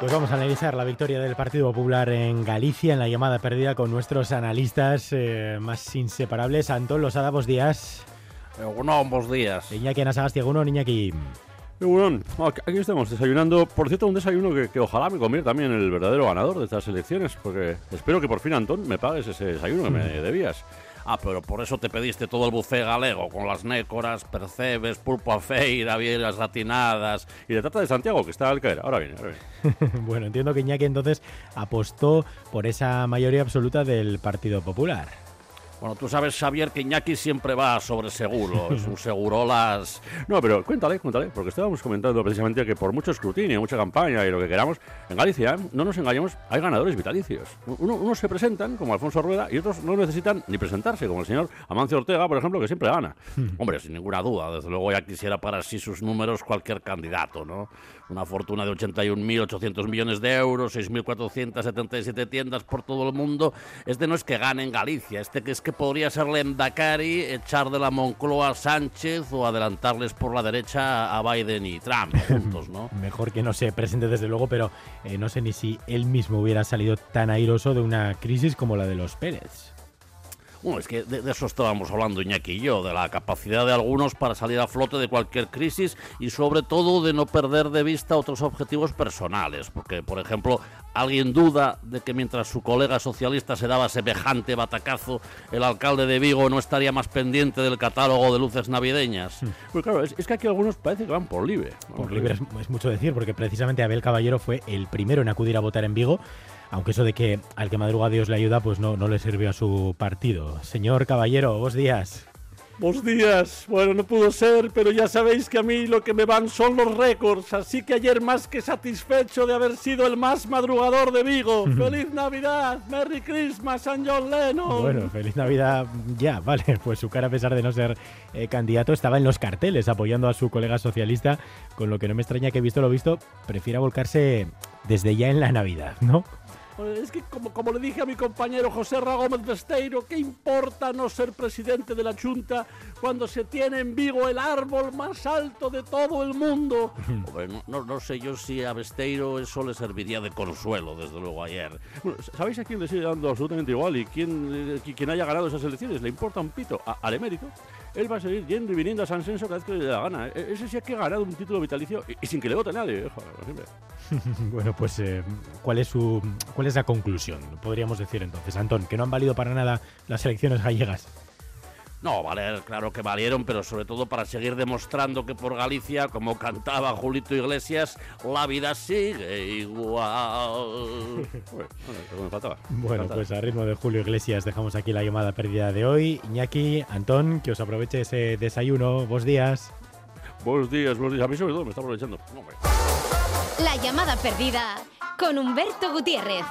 Pues vamos a analizar la victoria del Partido Popular en Galicia en la llamada perdida con nuestros analistas eh, más inseparables. Antón Losada, buenos días. Bueno, buenos días. Iñaki Anasagasti, uno, Iñaki. Bueno, aquí estamos desayunando. Por cierto, un desayuno que, ojalá me convierta también en el verdadero ganador de estas elecciones, porque espero que por fin, Antón, me pagues ese desayuno que me debías. Ah, pero por eso te pediste todo el buffet galego, con las nécoras, percebes, pulpo a feira, bielas ratinadas... Y de trata de Santiago, que está al caer. Ahora viene, ahora viene. bueno, entiendo que Iñaki entonces apostó por esa mayoría absoluta del Partido Popular. Bueno, tú sabes, Xavier, que Iñaki siempre va sobre seguro, es un segurolas... No, pero cuéntale, cuéntale, porque estábamos comentando precisamente que por mucho escrutinio, mucha campaña y lo que queramos, en Galicia, no nos engañemos, hay ganadores vitalicios. unos se presentan, como Alfonso Rueda, y otros no necesitan ni presentarse, como el señor Amancio Ortega, por ejemplo, que siempre gana. Hombre, sin ninguna duda, desde luego ya quisiera para sí sus números cualquier candidato, ¿no? Una fortuna de 81.800 millones de euros, 6.477 tiendas por todo el mundo. Este no es que gane en Galicia, este que es que podría ser Lendakari, echar de la Moncloa a Sánchez o adelantarles por la derecha a Biden y Trump juntos, ¿no? Mejor que no se presente desde luego, pero eh, no sé ni si él mismo hubiera salido tan airoso de una crisis como la de los Pérez. Bueno, es que de, eso estábamos hablando Iñaki y yo, de la capacidad de algunos para salir a flote de cualquier crisis y sobre todo de no perder de vista otros objetivos personales, porque por ejemplo, alguien duda de que mientras su colega socialista se daba semejante batacazo, el alcalde de Vigo no estaría más pendiente del catálogo de luces navideñas. Pues claro, es, que aquí algunos parece que van por libre. Por libre es mucho decir, porque precisamente Abel Caballero fue el primero en acudir a votar en Vigo aunque eso de que al que madruga Dios le ayuda, pues no, no le sirvió a su partido. Señor Caballero, buenos días. Buenos días. Bueno, no pudo ser, pero ya sabéis que a mí lo que me van son los récords, así que ayer más que satisfecho de haber sido el más madrugador de Vigo. ¡Feliz Navidad! ¡Merry Christmas, San John Lennon! Bueno, feliz Navidad ya, vale. Pues su cara, a pesar de no ser eh, candidato, estaba en los carteles apoyando a su colega socialista, con lo que no me extraña que, visto lo visto, prefiera volcarse desde ya en la Navidad, ¿no? Es que, como, como le dije a mi compañero José Ragómez Besteiro, ¿qué importa no ser presidente de la Junta cuando se tiene en Vigo el árbol más alto de todo el mundo? no, no, sé yo si a Besteiro eso le serviría de consuelo, desde luego, ayer. ¿Sabéis a quién le sigue dando absolutamente igual? Y quién, eh, quien haya ganado esas elecciones le importa un pito. al emérito él va a seguir yendo y viniendo a San Senso cada vez que le dé la gana. E-, ese sí ha que ha ganado un título vitalicio y, sin que le vote nadie. bueno, pues eh, ¿cuál, es su, ¿cuál es la conclusión? Podríamos decir entonces, Antón, que no han valido para nada las elecciones gallegas. No, valer, claro que valieron, pero sobre todo para seguir demostrando que por Galicia, como cantaba Julito Iglesias, la vida sigue igual. bueno, pues a ritmo de Julio Iglesias dejamos aquí la llamada perdida de hoy. Iñaki, Antón, que os aproveche ese desayuno. Buenos días. Buenos días, buenos días. A mí sobre todo me está aprovechando. La llamada perdida con Humberto Gutiérrez.